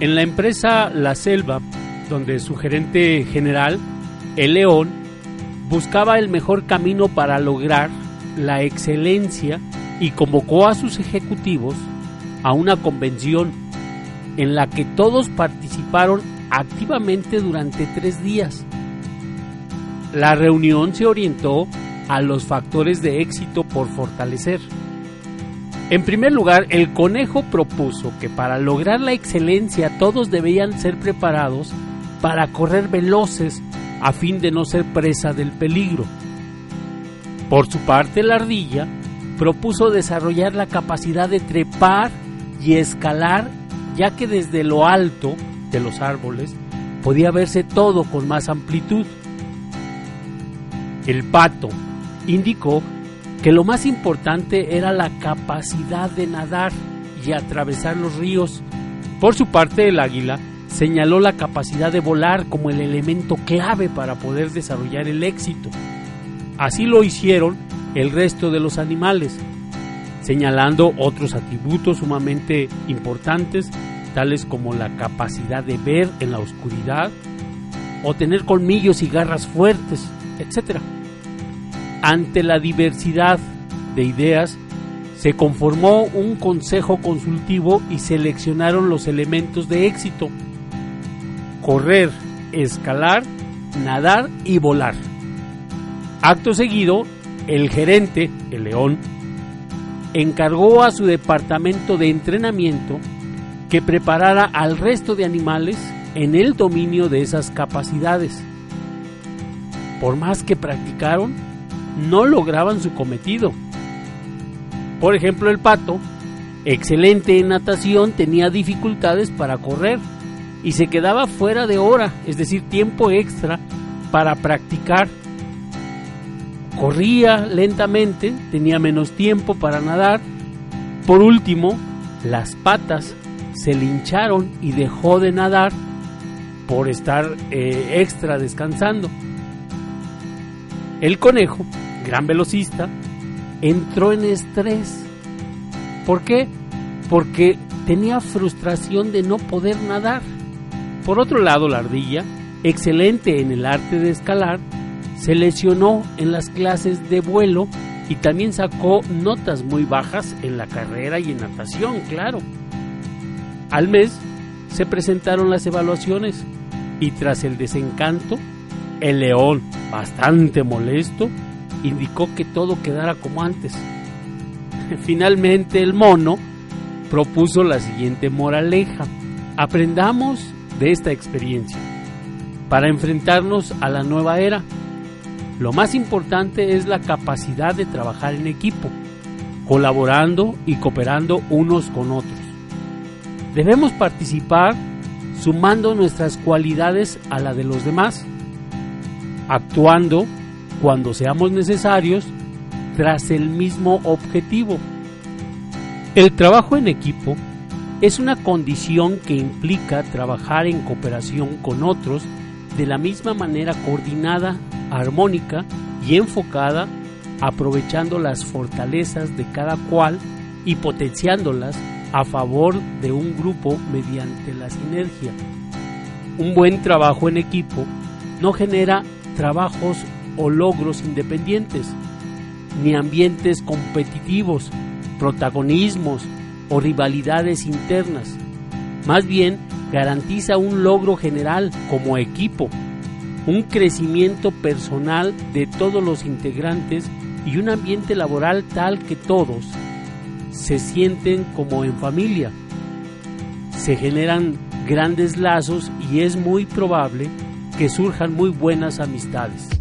En la empresa La Selva, donde su gerente general, el León, buscaba el mejor camino para lograr la excelencia y convocó a sus ejecutivos a una convención en la que todos participaron activamente durante tres días. La reunión se orientó a los factores de éxito por fortalecer. En primer lugar, el conejo propuso que para lograr la excelencia todos debían ser preparados para correr veloces a fin de no ser presa del peligro. Por su parte, la ardilla propuso desarrollar la capacidad de trepar y escalar, ya que desde lo alto de los árboles podía verse todo con más amplitud. El pato indicó que lo más importante era la capacidad de nadar y atravesar los ríos. Por su parte, el águila señaló la capacidad de volar como el elemento clave para poder desarrollar el éxito. Así lo hicieron el resto de los animales, señalando otros atributos sumamente importantes, tales como la capacidad de ver en la oscuridad o tener colmillos y garras fuertes, etc. Ante la diversidad de ideas, se conformó un consejo consultivo y seleccionaron los elementos de éxito. Correr, escalar, nadar y volar. Acto seguido, el gerente, el león, encargó a su departamento de entrenamiento que preparara al resto de animales en el dominio de esas capacidades. Por más que practicaron, no lograban su cometido. Por ejemplo, el pato, excelente en natación, tenía dificultades para correr y se quedaba fuera de hora, es decir, tiempo extra para practicar. Corría lentamente, tenía menos tiempo para nadar. Por último, las patas se le hincharon y dejó de nadar por estar eh, extra descansando. El conejo gran velocista, entró en estrés. ¿Por qué? Porque tenía frustración de no poder nadar. Por otro lado, la ardilla, excelente en el arte de escalar, se lesionó en las clases de vuelo y también sacó notas muy bajas en la carrera y en natación, claro. Al mes se presentaron las evaluaciones y tras el desencanto, el león, bastante molesto, indicó que todo quedara como antes. Finalmente el mono propuso la siguiente moraleja. Aprendamos de esta experiencia para enfrentarnos a la nueva era. Lo más importante es la capacidad de trabajar en equipo, colaborando y cooperando unos con otros. Debemos participar sumando nuestras cualidades a la de los demás, actuando cuando seamos necesarios tras el mismo objetivo. El trabajo en equipo es una condición que implica trabajar en cooperación con otros de la misma manera coordinada, armónica y enfocada, aprovechando las fortalezas de cada cual y potenciándolas a favor de un grupo mediante la sinergia. Un buen trabajo en equipo no genera trabajos o logros independientes, ni ambientes competitivos, protagonismos o rivalidades internas. Más bien, garantiza un logro general como equipo, un crecimiento personal de todos los integrantes y un ambiente laboral tal que todos se sienten como en familia. Se generan grandes lazos y es muy probable que surjan muy buenas amistades.